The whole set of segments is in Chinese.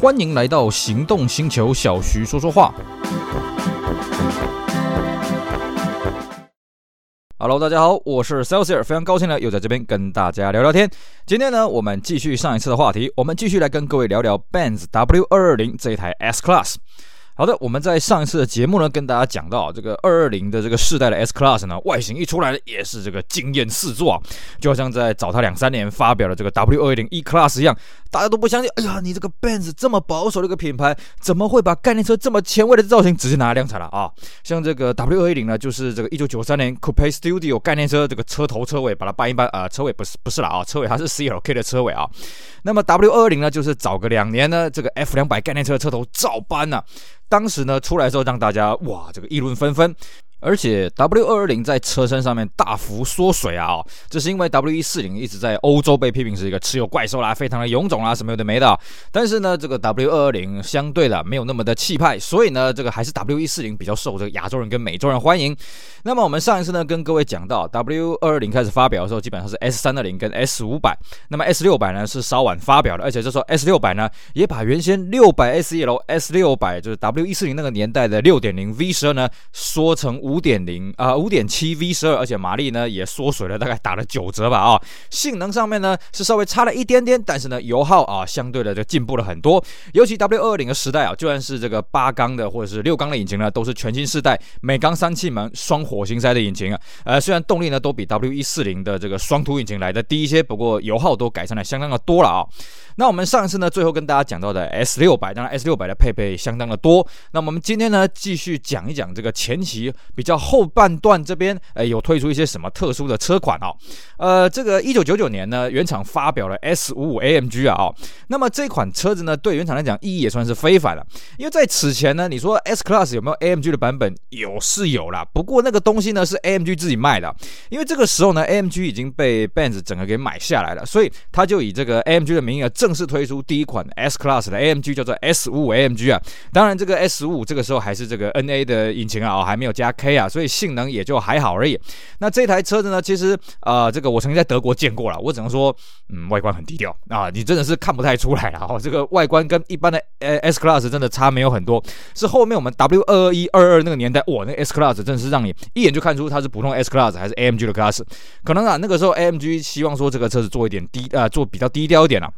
欢迎来到行动星球，小徐说说话。Hello，大家好，我是 Celsius，非常高兴呢，又在这边跟大家聊聊天。今天呢，我们继续上一次的话题，我们继续来跟各位聊聊 Benz W 二二零这一台 S Class。好的，我们在上一次的节目呢，跟大家讲到这个二二零的这个世代的 S Class 呢，外形一出来也是这个惊艳四座啊，就好像在早他两三年发表的这个 W 二零 E Class 一样，大家都不相信，哎呀，你这个 Benz 这么保守的一个品牌，怎么会把概念车这么前卫的造型直接拿来量产了啊？像这个 W 二零呢，就是这个一九九三年 Coupe Studio 概念车这个车头车尾把它搬一搬啊，车尾不是不是了啊，车尾它是 CLK 的车尾啊。那么 W 二二零呢，就是早个两年呢，这个 F 两百概念车的车头照搬呢、啊。当时呢，出来之后让大家哇，这个议论纷纷。而且 W 二二零在车身上面大幅缩水啊！这是因为 W 一四零一直在欧洲被批评是一个持有怪兽啦，非常的臃肿啦，什么有的没的。但是呢，这个 W 二二零相对的没有那么的气派，所以呢，这个还是 W 一四零比较受这个亚洲人跟美洲人欢迎。那么我们上一次呢，跟各位讲到 W 二二零开始发表的时候，基本上是 S 三二零跟 S 五百。那么 S 六百呢是稍晚发表的，而且这时候 S 六百呢也把原先六百 SEL S 六百就是 W 一四零那个年代的六点零 V 十二呢缩成五点零啊。五点七 V 十二，而且马力呢也缩水了，大概打了九折吧啊、性能上面呢是稍微差了一点点，但是呢油耗啊相对的就进步了很多。尤其 W 二二零的时代啊，就算是这个八缸的或者是六缸的引擎呢，都是全新世代美缸三气门双火星塞的引擎啊。呃，虽然动力呢都比 W 一四零的这个双图引擎来的低一些，不过油耗都改善了相当的多了啊、那我们上次呢最后跟大家讲到的 S 六百，当然 S 六百的配备相当的多。那我们今天呢继续讲一讲这个前期比较后半。段这边诶有推出一些什么特殊的车款哦，呃，这个一九九九年呢，原厂发表了 S 五五 AMG 啊哦，那么这款车子呢，对原厂来讲意义也算是非凡了，因为在此前呢，你说 S Class 有没有 AMG 的版本？有是有啦，不过那个东西呢是 AMG 自己卖的，因为这个时候呢，AMG 已经被 Benz 整个给买下来了，所以他就以这个 AMG 的名义正式推出第一款 S Class 的 AMG，叫做 S 五五 AMG 啊，当然这个 S 五五这个时候还是这个 NA 的引擎啊，还没有加 K 啊，所以性能。也就还好而已。那这台车子呢，其实呃，这个我曾经在德国见过了，我只能说，嗯，外观很低调啊，你真的是看不太出来了哦。这个外观跟一般的 S Class 真的差没有很多，是后面我们 W 二二一二二那个年代，哇，那 S Class 真的是让你一眼就看出它是普通 S Class 还是 AMG 的 Class。可能啊，那个时候 AMG 希望说这个车子做一点低呃，做比较低调一点啊。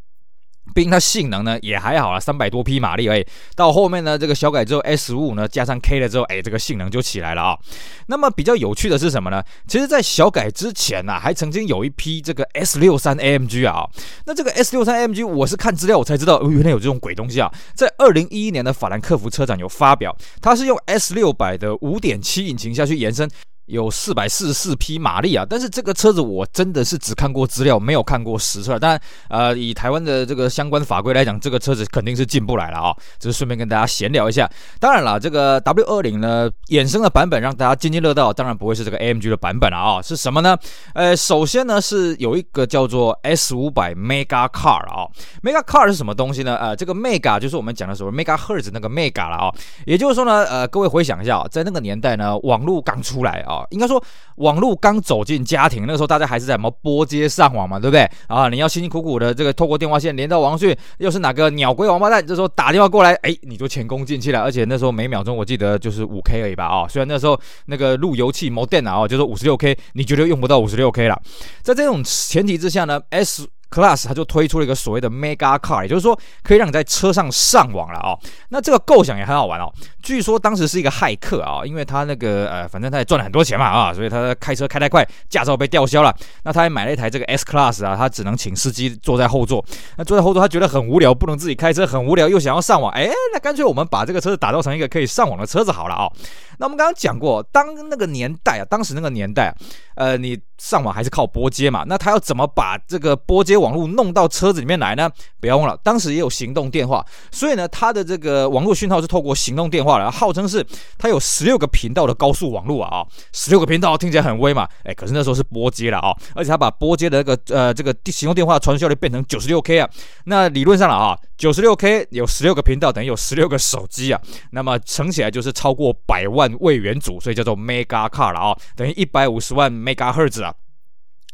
毕竟它性能呢也还好啊，三百多匹马力而已。到后面呢，这个小改之后 S 五五呢加上 K 了之后，哎，这个性能就起来了啊。那么比较有趣的是什么呢？其实，在小改之前呢、啊，还曾经有一批这个 S 六三 AMG 啊。那这个 S 六三 AMG，我是看资料我才知道，哦，原来有这种鬼东西啊。在二零一一年的法兰克福车展有发表，它是用 S 六百的五点七引擎下去延伸。有四百四十四匹马力啊，但是这个车子我真的是只看过资料，没有看过实车。但，呃，以台湾的这个相关法规来讲，这个车子肯定是进不来了啊。只是顺便跟大家闲聊一下。当然了，这个 W 二零呢衍生的版本让大家津津乐道，当然不会是这个 AMG 的版本了啊。是什么呢？呃，首先呢是有一个叫做 S 五百 Mega Car 啊。Mega Car 是什么东西呢？呃，这个 Mega 就是我们讲的所谓 Megahertz 那个 Mega 了啊。也就是说呢，呃，各位回想一下，在那个年代呢，网络刚出来啊。应该说，网络刚走进家庭，那个时候大家还是在什么拨接上网嘛，对不对？啊，你要辛辛苦苦的这个透过电话线连到网去，又是哪个鸟龟王八蛋？这时候打电话过来，哎，你就前功尽弃了。而且那时候每秒钟我记得就是五 K 而已吧？啊，虽然那时候那个路由器 modem 啊，就是五十六 K，你绝对用不到五十六 K 了。在这种前提之下呢，S Class 它就推出了一个所谓的 Mega Car，也就是说可以让你在车上上网了啊、哦。那这个构想也很好玩哦。据说当时是一个骇客啊、因为他那个呃，反正他也赚了很多钱嘛啊，所以他开车开太快，驾照被吊销了。那他还买了一台这个 S Class 啊，他只能请司机坐在后座。那坐在后座他觉得很无聊，不能自己开车，很无聊又想要上网，哎，那干脆我们把这个车子打造成一个可以上网的车子好了啊、哦。那我们刚刚讲过，当那个年代啊，当时那个年代啊，呃，你上网还是靠拨接嘛？那他要怎么把这个拨接网络弄到车子里面来呢？不要忘了，当时也有行动电话，所以呢，它的这个网络讯号是透过行动电话来，号称是它有十六个频道的高速网络啊啊，十六个频道听起来很威嘛，哎，可是那时候是拨接了啊，而且它把拨接的那个呃这个行动电话传输效率变成九十六 K 啊，那理论上了啊，九十六 K 有十六个频道等于有十六个手机啊，那么乘起来就是超过百万位元组，所以叫做 Mega Car 了啊，等于一百五十万 Megahertz 啊。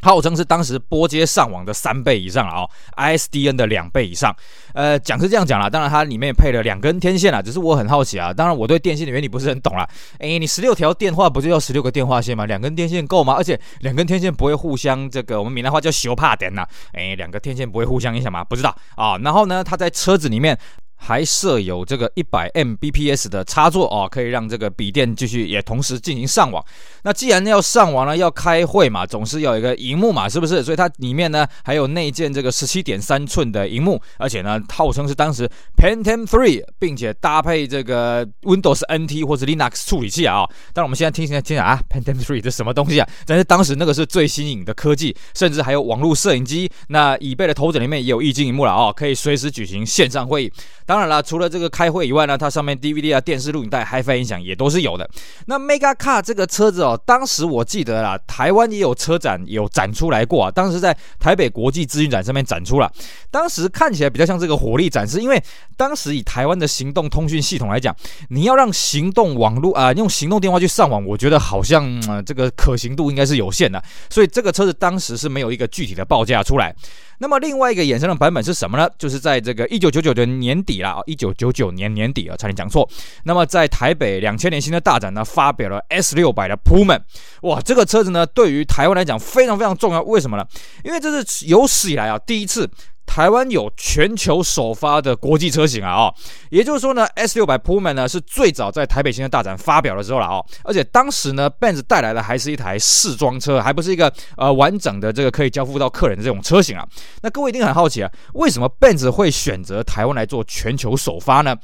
号称是当时拨接上网的三倍以上了哦，ISDN 的两倍以上。呃，讲是这样讲啦，当然它里面配了两根天线啦，只是我很好奇啊，当然我对电信的原理不是很懂啦。诶，你十六条电话不就要十六个电话线吗？两根电线够吗？而且两根天线不会互相这个，我们闽南话叫修怕点呐。诶，两个天线不会互相影响吗？不知道啊。然后呢，它在车子里面。还设有这个一百 Mbps 的插座哦，可以让这个笔电继续也同时进行上网。那既然要上网呢，要开会嘛，总是要有一个荧幕嘛，是不是？所以它里面呢还有内建这个十七点三寸的荧幕，而且呢号称是当时 Pentium 3，并且搭配这个 Windows NT 或者 Linux 处理器啊、哦。当然我们现在听现在听啊，Pentium 3这什么东西啊？但是当时那个是最新颖的科技，甚至还有网络摄影机。那椅背的头枕里面也有液晶荧幕了哦，可以随时举行线上会议。当然了，除了这个开会以外呢，它上面 DVD 啊、电视录影带、Hi-Fi 音响也都是有的。那 Megacar 这个车子哦，当时我记得啦，台湾也有车展有展出来过啊。当时在台北国际资讯展上面展出了，当时看起来比较像这个火力展示，因为当时以台湾的行动通讯系统来讲，你要让行动网络啊、用行动电话去上网，我觉得好像、呃、这个可行度应该是有限的，所以这个车子当时是没有一个具体的报价出来。那么另外一个衍生的版本是什么呢？就是在这个一九九九的年底啦，一九九九年年底啊，差点讲错。那么在台北两千年新的大展呢，发表了 S 六百的 Pullman，哇，这个车子呢，对于台湾来讲非常非常重要。为什么呢？因为这是有史以来啊第一次。台湾有全球首发的国际车型啊，哦，也就是说呢，S 六百 Pullman 呢是最早在台北新车大展发表的时候了哦，而且当时呢，Benz 带来的还是一台试装车，还不是一个呃完整的这个可以交付到客人的这种车型啊。那各位一定很好奇啊，为什么 Benz 会选择台湾来做全球首发呢？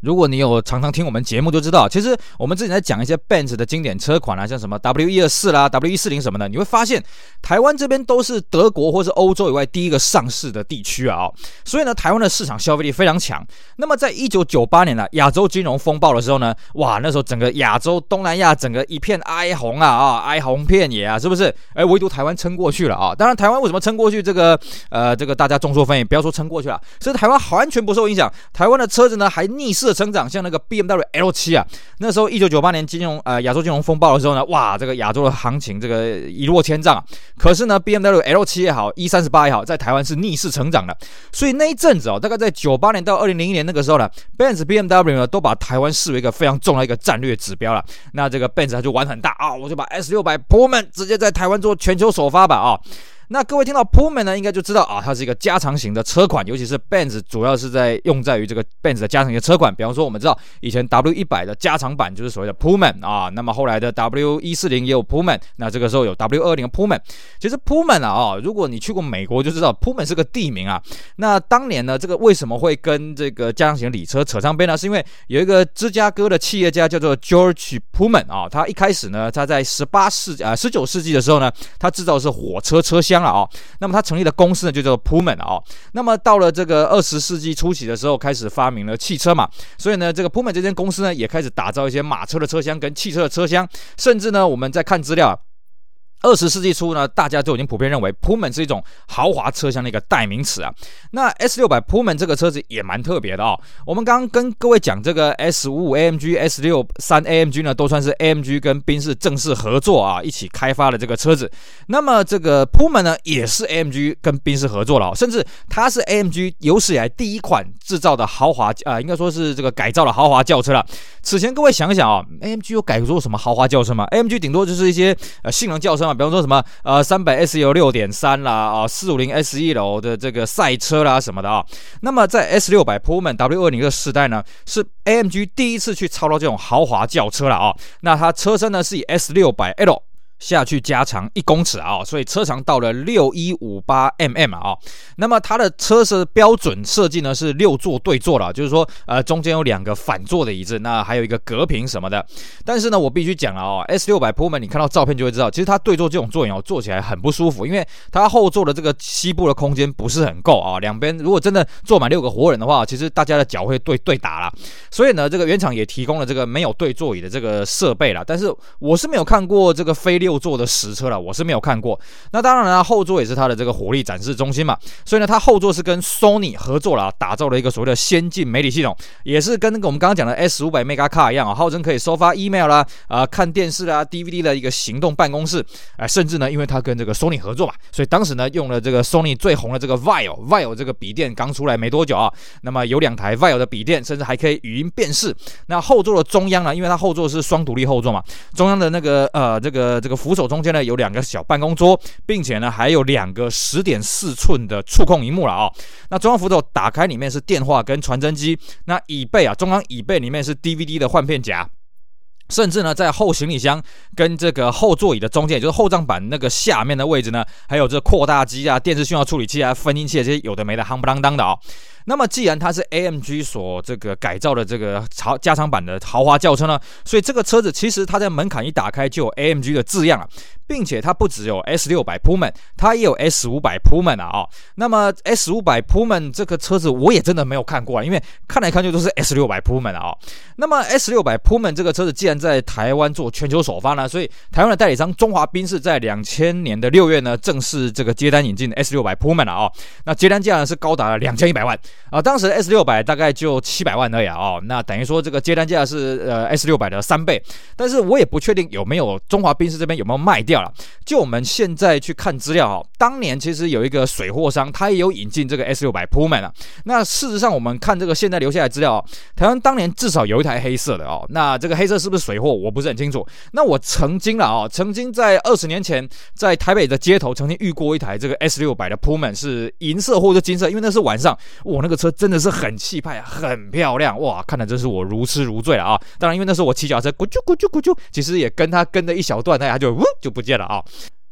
如果你有常常听我们节目，就知道，其实我们之前在讲一些 Benz 的经典车款啊，像什么 W 一二四啦、W 一四零什么的，你会发现台湾这边都是德国或是欧洲以外第一个上市的地区啊，哦，所以呢，台湾的市场消费力非常强。那么在一九九八年呢，亚洲金融风暴的时候呢，哇，那时候整个亚洲、东南亚整个一片哀鸿啊啊，哀鸿遍野啊，是不是？哎，唯独台湾撑过去了啊。当然，台湾为什么撑过去？这个呃，这个大家众说纷纭，不要说撑过去了，所以台湾完全不受影响。台湾的车子呢，还逆势。成长像那个 BMW L7 啊，那时候一九九八年金融呃亚洲金融风暴的时候呢，哇，这个亚洲的行情这个一落千丈啊。可是呢，BMW L7 也好，E 三十八也好，在台湾是逆势成长的。所以那一阵子哦，大概在九八年到二零零一年那个时候呢，Benz BMW 呢都把台湾视为一个非常重要的一个战略指标了。那这个 Benz 它就玩很大啊，我就把 S 六百 Pullman 直接在台湾做全球首发吧啊。那各位听到 Pullman 呢，应该就知道啊，它是一个加长型的车款，尤其是 Benz 主要是在用在于这个 Benz 的加长型的车款。比方说，我们知道以前 W 一百的加长版就是所谓的 Pullman 啊，那么后来的 W 一四零也有 Pullman，那这个时候有 W 二零的 Pullman。其实 Pullman 啊，如果你去过美国就知道 Pullman 是个地名啊。那当年呢，这个为什么会跟这个加长型的礼车扯上边呢？是因为有一个芝加哥的企业家叫做 George Pullman 啊，他一开始呢，他在十八世啊十九世纪的时候呢，他制造的是火车车厢了哦。那么他成立的公司呢，就叫做 Pullman、哦。那么到了这个二十世纪初期的时候，开始发明了汽车嘛，所以呢，这个 Pullman 这间公司呢，也开始打造一些马车的车厢跟汽车的车厢，甚至呢，我们在看资料。二十世纪初呢，大家都已经普遍认为 Pullman 是一种豪华车厢的一个代名词啊。那 S 六百 Pullman 这个车子也蛮特别的哦。我们刚刚跟各位讲这个 S 五五 AMG、S 六三 AMG 呢，都算是 AMG 跟宾士正式合作啊，一起开发的这个车子。那么这个 Pullman 呢，也是 AMG 跟宾士合作了，甚至它是 AMG 有史以来第一款制造的豪华啊、应该说是这个改造的豪华轿车了。此前各位想想啊，AMG 有改做什么豪华轿车吗？AMG 顶多就是一些呃性能轿车。比方说什么呃三百 S U 六点三啦啊四五零 SE 楼的这个赛车啦什么的啊，那么在 S 六百 Pullman W 二零的世代呢，是 AMG 第一次去操到这种豪华轿车了啊，那它车身呢是以 S 六百 L。下去加长一公尺啊，所以车长到了六一五八 mm 啊。那么它的车是标准设计呢是六座对座了，就是说呃中间有两个反座的椅子，那还有一个隔屏什么的。但是呢，我必须讲了哦，S 六百 Pullman 你看到照片就会知道，其实它对坐这种座椅哦坐起来很不舒服，因为它后座的这个膝部的空间不是很够啊。两边如果真的坐满六个活人的话，其实大家的脚会对对打了。所以呢，这个原厂也提供了这个没有对座椅的这个设备了。但是我是没有看过这个飞六。六座的实车了，我是没有看过。那当然了，后座也是它的这个火力展示中心嘛，所以呢，它后座是跟 Sony 合作了，打造了一个所谓的先进媒体系统，也是跟那个我们刚刚讲的 S 五百 Mega Car 一样啊，号称可以收发 email 啦，啊、看电视啦，DVD 的一个行动办公室，哎、甚至呢，因为它跟这个 Sony 合作嘛，所以当时呢，用了这个 Sony 最红的这个 Vio Vio 这个笔电刚出来没多久啊，那么有两台 Vio 的笔电，甚至还可以语音辨识。那后座的中央呢，因为它后座是双独立后座嘛，中央的那个呃这个这个扶手中间呢有两个小办公桌，并且呢还有两个十点四寸的触控荧幕了啊、哦。那中央扶手打开里面是电话跟传真机，那椅背啊，中央椅背里面是 DVD 的换片夹。甚至呢，在后行李箱跟这个后座椅的中间，也就是后账板那个下面的位置呢，还有这扩大机啊、电视讯号处理器啊、分音器这些有的没的，夯不啷当的啊、哦。那么，既然它是 AMG 所这个改造的这个超加长版的豪华轿车呢，所以这个车子其实它在门槛一打开就有 AMG 的字样了，并且它不只有 S 六百 Pullman，它也有 S 五百 Pullman 啊。那么 S 五百 Pullman 这个车子我也真的没有看过啊，因为看来看去都是 S 六百 Pullman 啊。那么 S 六百 Pullman 这个车子既然在台湾做全球首发呢，所以台湾的代理商中华宾士在两千年的六月呢，正式这个接单引进 S 六百 Pullman 了啊。那接单价呢是高达了两千一百万。啊，当时 S 六百大概就七百万而已啊，哦，那等于说这个接单价是呃 S 六百的三倍，但是我也不确定有没有中华宾士这边有没有卖掉了。就我们现在去看资料啊，当年其实有一个水货商，他也有引进这个 S 六百 Pullman 啊。那事实上我们看这个现在留下来资料哦，台湾当年至少有一台黑色的哦。那这个黑色是不是水货，我不是很清楚。那我曾经了啊，曾经在二十年前在台北的街头曾经遇过一台这个 S 六百的 Pullman 是银色或者金色，因为那是晚上，我那个车真的是很气派啊，很漂亮哇，看的真是我如痴如醉了啊！当然，因为那时候我骑脚车，咕啾咕啾咕啾，其实也跟他跟了一小段，那他就呜就不见了啊。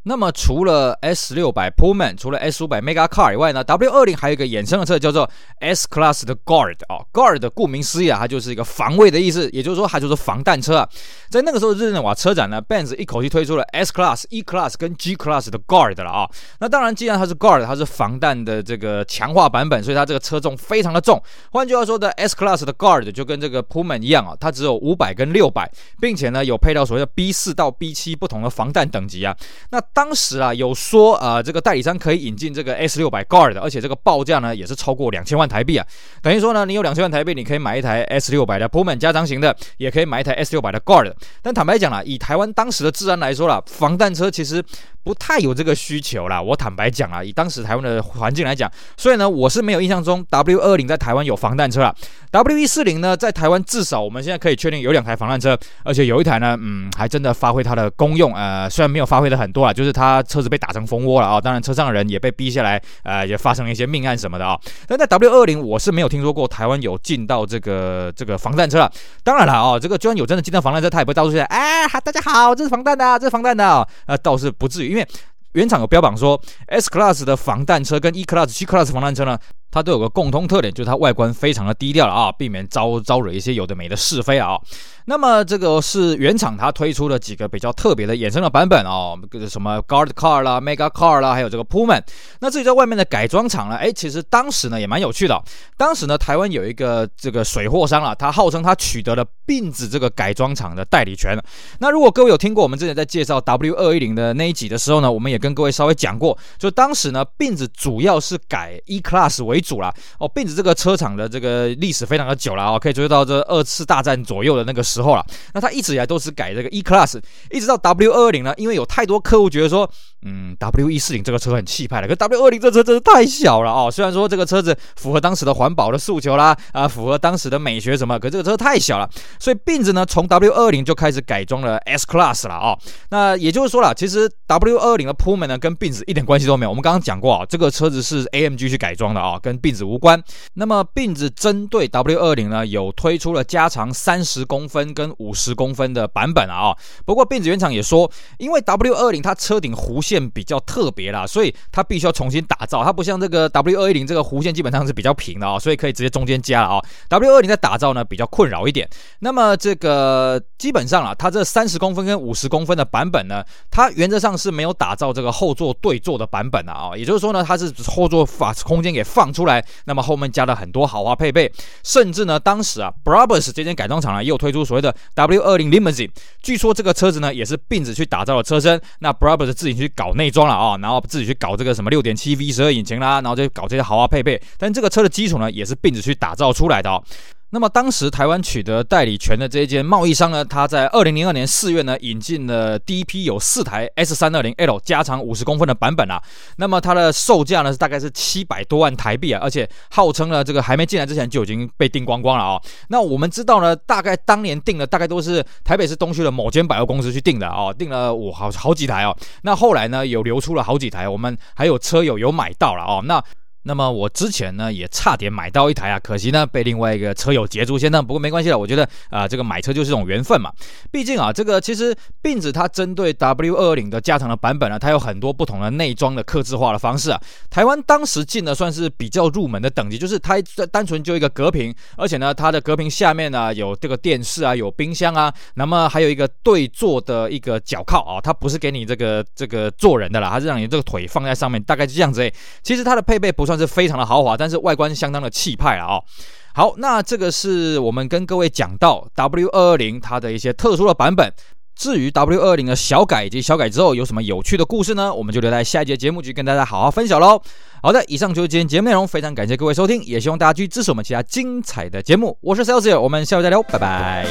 那么除了 S 六百 Pullman，除了 S 五百 Mega Car 以外呢，W 二零还有一个衍生的车叫做 S Class 的 Guard 啊，Guard 顾名思义啊，它就是一个防卫的意思，也就是说它就是防弹车啊。在那个时候日内瓦车展呢，Benz 一口气推出了 S Class、E Class 跟 G Class 的 Guard 了啊。那当然，既然它是 Guard，它是防弹的这个强化版本，所以它这个车重非常的重。换句话说的，S Class 的 Guard 就跟这个 Pullman 一样啊，它只有五百跟六百，并且呢有配到所谓的 B 四到 B 七不同的防弹等级啊。那当时啊有说啊、这个代理商可以引进这个 S 六百 Guard，而且这个报价呢也是超过两千万台币啊。等于说呢，你有两千万台币，你可以买一台 S 六百的 Pullman 加长型的，也可以买一台 S 六百的 Guard。但坦白讲啦，以台湾当时的治安来说啦，防弹车其实不太有这个需求啦。我坦白讲啊，以当时台湾的环境来讲，所以呢，我是没有印象中 W 二零在台湾有防弹车啦。W 一四零呢，在台湾至少我们现在可以确定有两台防弹车，而且有一台呢，嗯，还真的发挥它的功用。呃，虽然没有发挥的很多啊，就是它车子被打成蜂窝了啊。当然，车上的人也被逼下来，呃，也发生了一些命案什么的啊。但在 W 二零，我是没有听说过台湾有进到这个这个防弹车了。当然了啊，这个就算有真的进到防弹车，它也不会到处去哎，大家好，这是防弹的，这是防弹的啊，呃，倒是不至于，因为原厂有标榜说 S Class 的防弹车跟 E Class、G Class 防弹车呢。它都有个共同特点，就是它外观非常的低调了啊，避免招招惹一些有的没的是非啊。那么这个是原厂它推出了几个比较特别的衍生的版本哦，什么 Guard Car 啦、Mega Car 啦，还有这个 Pullman。那至于在外面的改装厂呢，哎，其实当时呢也蛮有趣的。当时呢，台湾有一个这个水货商啊，他号称他取得了宾子这个改装厂的代理权。那如果各位有听过我们之前在介绍 W 二一零的那一集的时候呢，我们也跟各位稍微讲过，就当时呢，宾子主要是改 E Class 为。主了哦，宾子这个车厂的这个历史非常的久了哦，可以追溯到这二次大战左右的那个时候了。那它一直以来都是改这个 E Class，一直到 W 二二零呢，因为有太多客户觉得说，嗯，W 一四零这个车很气派了，可 W 二零这车真是太小了哦。虽然说这个车子符合当时的环保的诉求啦，啊，符合当时的美学什么，可这个车太小了，所以宾子呢从 W 二零就开始改装了 S Class 了哦。那也就是说了，其实 W 二零的 puma 呢跟宾子一点关系都没有。我们刚刚讲过啊，这个车子是 AMG 去改装的啊。跟并子无关。那么并子针对 W 二零呢，有推出了加长三十公分跟五十公分的版本啊。不过并子原厂也说，因为 W 二零它车顶弧线比较特别啦，所以它必须要重新打造。它不像这个 W 二一零这个弧线基本上是比较平的啊，所以可以直接中间加了啊。W 二零在打造呢比较困扰一点。那么这个基本上啊，它这三十公分跟五十公分的版本呢，它原则上是没有打造这个后座对坐的版本的啊。也就是说呢，它是后座把空间给放。出来，那么后面加了很多豪华配备，甚至呢，当时啊，Brabus 这间改装厂呢，也有推出所谓的 W20 Limousine，据说这个车子呢，也是并子去打造的车身，那 Brabus 自己去搞内装了啊、然后自己去搞这个什么6.7 V12 引擎啦，然后就搞这些豪华配备，但这个车的基础呢，也是并子去打造出来的哦。那么当时台湾取得代理权的这一间贸易商呢，他在二零零二年四月呢引进了第一批有四台 S 三二零 L 加长五十公分的版本啊。那么它的售价呢是大概是七百多万台币啊，而且号称呢这个还没进来之前就已经被订光光了啊、那我们知道呢，大概当年订的大概都是台北市东区的某间百货公司去订的啊、哦，订了我好好几台哦。那后来呢有流出了好几台，我们还有车友有买到了哦。那那么我之前呢也差点买到一台啊，可惜呢被另外一个车友捷足先登。不过没关系了，我觉得啊、这个买车就是一种缘分嘛。毕竟啊这个其实并子它针对 W220 的加长的版本呢，它有很多不同的内装的客制化的方式啊。台湾当时进的算是比较入门的等级，就是它单纯就一个隔屏，而且呢它的隔屏下面呢有这个电视啊，有冰箱啊，那么还有一个对坐的一个脚靠啊，它不是给你这个这个坐人的啦，它是让你这个腿放在上面，大概就这样子诶。其实它的配备不算。是非常的豪华，但是外观相当的气派了哦。好，那这个是我们跟各位讲到 W220 它的一些特殊的版本。至于 W220 的小改以及小改之后有什么有趣的故事呢？我们就留在下一节节目去跟大家好好分享喽。好的，以上就是今天节目内容，非常感谢各位收听，也希望大家继续支持我们其他精彩的节目。我是 Celsius，我们下回再聊，拜拜。